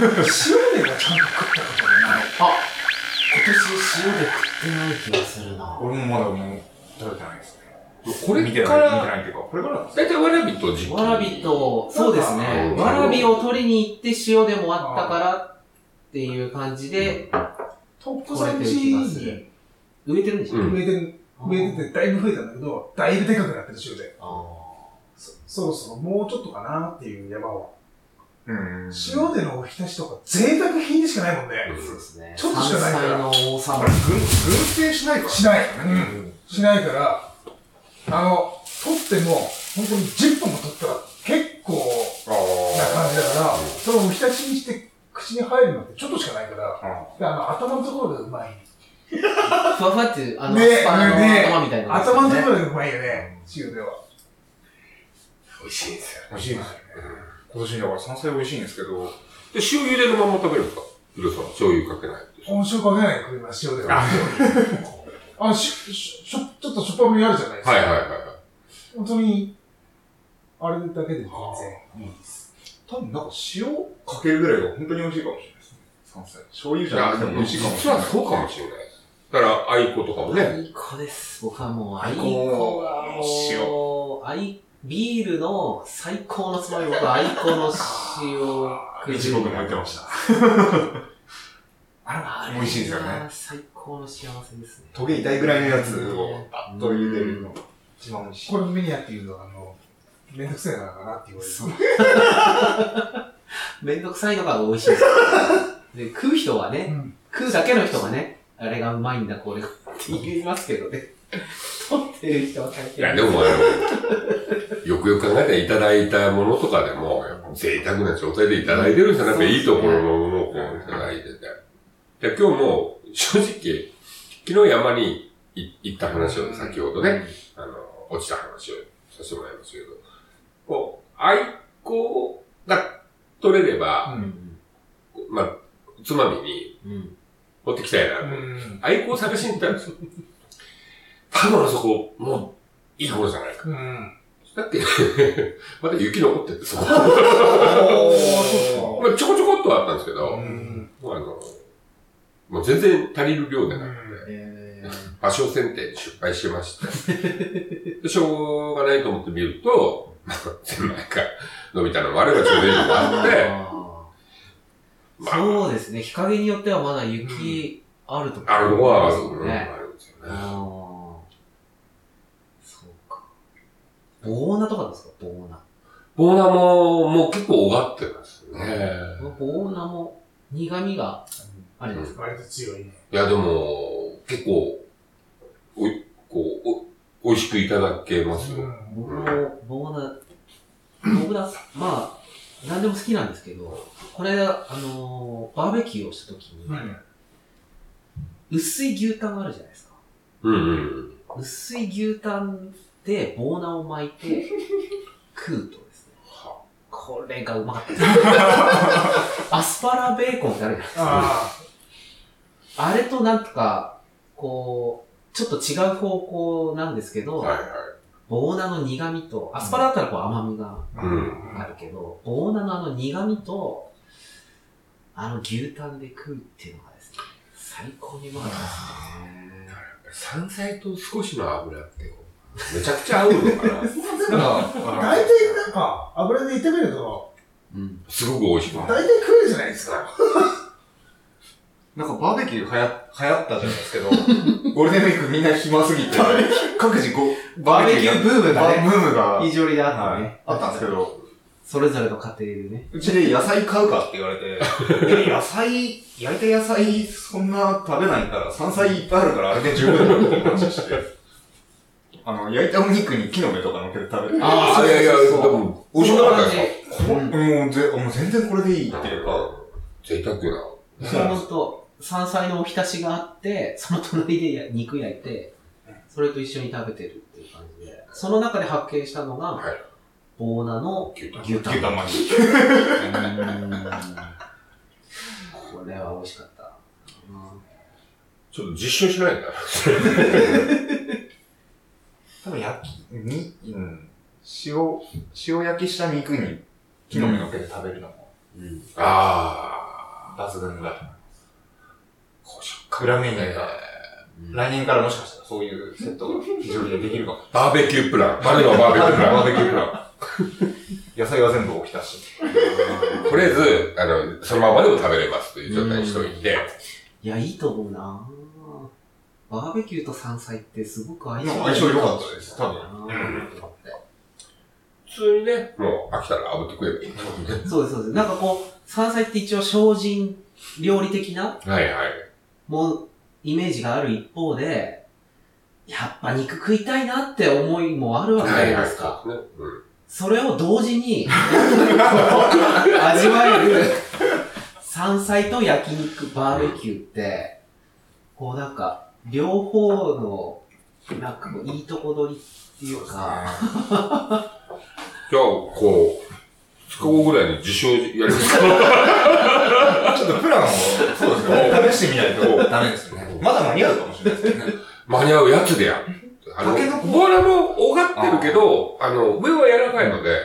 塩でがちゃんと食ったことがない。あ今年塩で食ってない気がするな。俺もまだもう食べてないですね。これ見てない、見てないっていうか、これからわらびと時期。わらびと、そうですね。うんわらびを取りに行って塩でもあったからっていう感じで、トップこれてるさんち気がすにる。植えてるんでしょ、うん植えてる、植えててだいぶ増えたんだけど、だいぶでかくなってる塩で。あそそろそろもうちょっとかなっていう山は。うん。塩でのおひたしとか贅沢品でしかないもんね。あ、そうですね。ちょっとしかないからの王様。軍、軍製しないから。しない。ううん。ん。しないから、あの、取っても、本当に10本も取ったら結構あな感じだから、そのおひたしにして口に入るのってちょっとしかないから、あ。であの、頭のところがうまい。ふわふわっていう、あの、ねアスパラのね頭みたいな、頭のところがうまいよね、塩では。美味しいんですよ。美味しいですよね。今年だから山菜美味しいんですけど、で、塩茹でのまま食べるんですかヒロさん、醤油かけないです。温塩かけないで食います、塩では。あ、し、ししょ、ちょっとしょっぱみあるじゃないですか。はいはいはいはい。本当に、あれだけで全然いいです。多分なんか塩かけるぐらいが本当に美味しいかもしれないですね。山菜。醤油じゃなくても美味しいかもし実れない。はそうかもしれない。だから、あいことかもね。アイコです。僕はもう、アイアイココがもう、アイ、ビールの最高のつまみ、僕はアイコの塩一僕も言ってました。あれ美味しいですよねが最高の幸せですね。トゲ痛いぐらいのやつをバッと茹でるのが一番美味しい。これメニアっていうのは、あの、めんどくさいのかなって言われる。めんどくさいのが美味しいです。で、食う人はね、うん。食うだけの人はね、あれがうまいんだ、これがって言いますけどね。取ってる人は大変。いや、でもあの、よくよく考えたらいただいたものとかでも、贅沢な状態でいただいてるんですよね。やっぱいいところのものをこういただいてて。で、今日も、正直、昨日山にい行った話を先ほどね、あの、落ちた話をさせてもらいましたけど、こう、アイコが取れれば、うん。まあ、つまみにうん。持ってきたいなと。うん。アイコを探しに行ったんですよ。多分あそこ、もう、いいところじゃないか。うん。だって、まだ雪残ってて、そこ。まあ、ちょこちょこっとはあったんですけど、か。うん。もうあの、もう全然足りる量でなくて、えー、場所選定に失敗しまして、でしょうがないと思って見ると、まあ、か、伸びたのもあればちょうどいいのがあって、まあそうですね。日陰によってはまだ雪あるとこあるのはある,、ですよね。あるんですよあね。あ。そうか。ボーナとかですか？ボーナ。ボーナも、もう結構終わってますね。ボーナも苦味があるじゃないですか？割と強いね。いや、でも、結構、おい、こう、お、美味しくいただけますよ。僕もボーナ、僕だ、まあ、何でも好きなんですけど、これ、あのーバーベキューをした時に、うん。薄い牛タンがあるじゃないですか。うんうん。薄い牛タンでボーナを巻いて 食うとですね、これがうまかった。アスパラベーコンってあるじゃないですか。ああれとなんとか、こう、ちょっと違う方向なんですけど、はいはい。ボーナの苦味と、アスパラだったらこう甘みがあ。るけど、ボーナのあの苦味と、あの牛タンで食うっていうのがですね、最高にうまかったですね。山菜と少しの油ってこう、めちゃくちゃ合うのかな。大体なんか、油で炒めると、うん。すごく美味しくなる。大体食えるじゃないですか。なんかバーベキュー流行流行ったじゃないですけど、ゴールデンウィークみんな暇すぎて、各自こう、バーベキューブームがねバブームが、非常にあってはい。ね。あったんですけど、それぞれの家庭でね。うちで野菜買うかって言われて、いや野菜、焼いた野菜そんな食べないから、山菜いっぱいあるからあれで十分だって話をして、あの、焼いたお肉に木の芽とか乗っけて食べて、ああ、いやいや、でそうも、美味しくなかったですか？こもうぜもう全然これでいいっていうか、贅沢な。それもと山菜のおひたしがあって、その隣で肉焼いて、それと一緒に食べてるっていう感じで、その中で発見したのが、はい、ボーナの牛タン牛タン巻き。これは美味しかった。ちょっと実証しないんだ。多分焼き、に、うん、塩、塩焼きした肉に木の芽のっけて食べるのも。うん、ああ。抜群だと思います。こ裏メニューが、うん来年からもしかしたらそういうセットが非常にできるかも。バーベキュープラン。春のバーベキュープラン。バーベキュープラン。野菜は全部起きたし。とりあえず、あの、そのままでも食べれますという状態にしといて、いや、いいと思うなバーベキューと山菜ってすごく相性相性良かったです多分うん普通にね、もう飽きたら炙ってくればいい。そうです、そうです。なんかこう、山菜って一応精進料理的なはいはい。もう、イメージがある一方で、やっぱ肉食いたいなって思いもあるわけじゃないですか。そうですね。うんそれを同時に、味わえる山菜と焼肉、バーベキューって、こうなんか、両方の、なんかいいとこ取りっていうか、じゃあ、こう、2日後ぐらいに自称やりますかちょっとプランを、そうですね。試してみないとダメですね。まだ間に合うかもしれないですね。間に合うやつでやる。あの、ボーラもおがってるけど、あの、上は柔らかいので、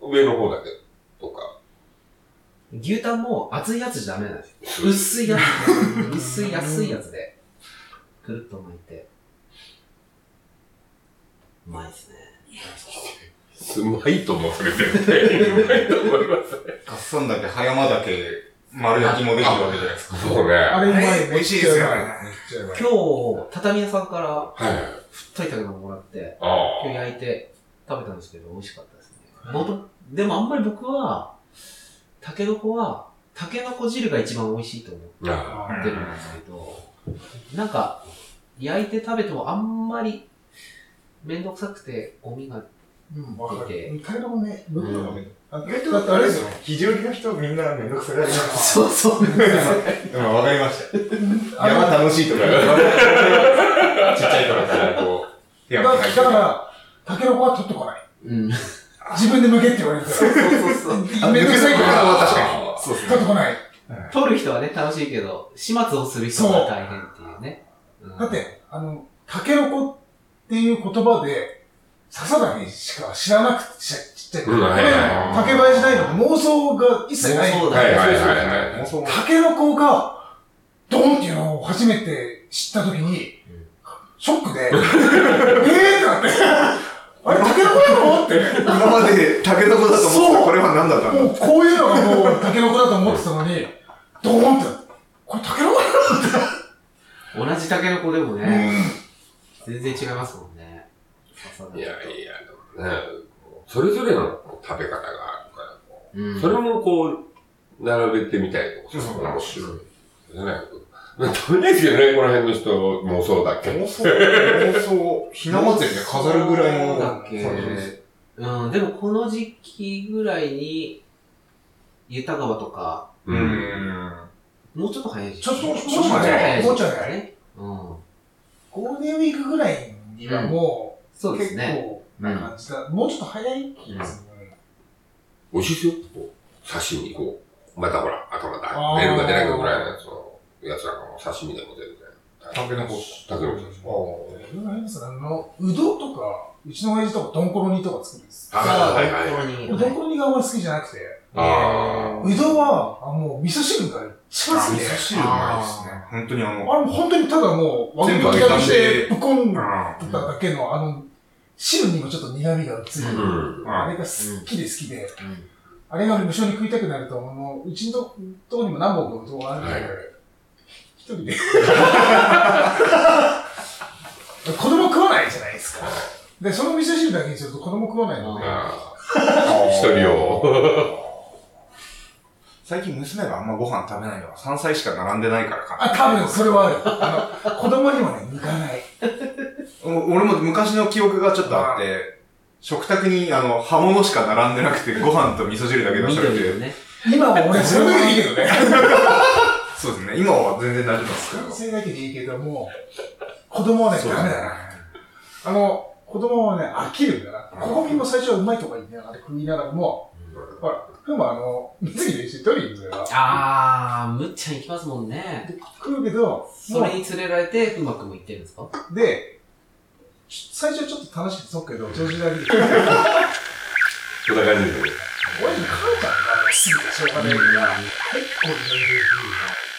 上の方だけとか。牛タンも熱いやつじゃダメなんですよ。薄いやつ。薄い安いやつで、くるっと巻いて。うまいですね。うまいと思う、それ絶対。うまいと思いますね。ガッサンだけ、葉山だけ、丸焼きもできるわけじゃないですか。そうね。はあれうまい。美味しいですよね。今日、畳屋さんからい。太いたけどもらって、あ今日焼いて食べたんですけど、美味しかったですね。もとでもあんまり僕は、タケノコは、タケノコ汁が一番美味しいと思ってるんですけど、なんか、焼いて食べてもあんまり、めんどくさくて、ゴミが、うん、わか出てる。タケノコね、僕とかめあ意外と、だってあれですよ。肘折りの人みんなめんどくさがります。そうそう。うん、わかりました。山楽しいとかちっちゃい頃からこう、だだから、タケノコは取ってこない。うん。自分で剥けって言われるから。そうそうそう。めんどくさいからは確かに。そう取ってこない。取る人はね、楽しいけど、始末をする人が大変っていうね。うんだって、あの、タケノコっていう言葉で、笹だけしか知らなくて、ちちっちゃい頃。うんはいはいはい竹林大の妄想が一切ない。妄想だはいはいはいはい。妄想タケノコが、ドンっていうのを初めて知ったときに、ショックで、えーってなって、あれ、タケノコなのって。今までタケノコだと思ってたこれは何だったんだもうこういうのがもうタケノコだと思ってたのに、ドーンって、これタケノコ同じタケノコでもなね、の全然違いますもんね。いやいや、でもね、それぞれの食べ方があるから、こうんうそれもこう、並べてみたいとか、そうそう面白い。ね、食べないですよね、この辺の人もそうだけ？ど。妄想、妄想、ひな祭りで飾るぐらいのだっけ感じです。うん、でもこの時期ぐらいに、湯田川とか、う。うんん。もうちょっと早いし。ちょっともうちょっともうちょっと早いもうちょっと早いね。うん。ゴールデンウィークぐらいにはもう、そうです結ね。構な感じだ。もうちょっと早い気がする。美味しいですよ。こう刺身、こう。またほら、頭だあ。ー出るか出ないかぐらいのやつの、やつらがもう刺身でも全然。タケノコ。タケノコです。いろいろありますね。あの、うどとか、うちの親父とかドンコロ煮とか作るんです。あはいはいはい。ところ煮があんまり好きじゃなくて、あうどは、あもう味噌汁が一番好きで、汁うまいですね。本当にあの、あれも本当にただもう、全部輪切りにして、ぶこんあっただけの、あの、汁にもちょっと苦味がついてうる。ん。あれが好きで好きで、うんあれが無性に食いたくなると、あの、うちのととこにも何本かうどんがあるんで、はい一人で。子供食わないじゃないですか。で、その味噌汁だけにすると子供食わないので、ああ。一人を。最近娘があんまご飯食べないのは山菜しか並んでないからかな。あ、多分それはある。あの、子供にもね、向かない。お俺も昔の記憶がちょっとあって、食卓にあの、葉物しか並んでなくて、ご飯と味噌汁だけ出されて、ね。今は俺、それだけでいいけどね。そうですね、今は全然大丈夫ですけど。それだけでいいけども、子供はね、ダメだな。あの、子供はね、飽きるんだな。ここみも最初はうまいとか言いながら食いながらも、ほら、ふもあの、水着で一緒に取りに行くのよ。あー、むっちゃん行きますもんね。食うけど、それに連れられて、うまくもいってるんですか？で、最初ちょっと楽しくてそっかけど、調子だけで。そんな感じで。俺に母ちゃんが好きでしょうがないから、結構いろいろ言うな。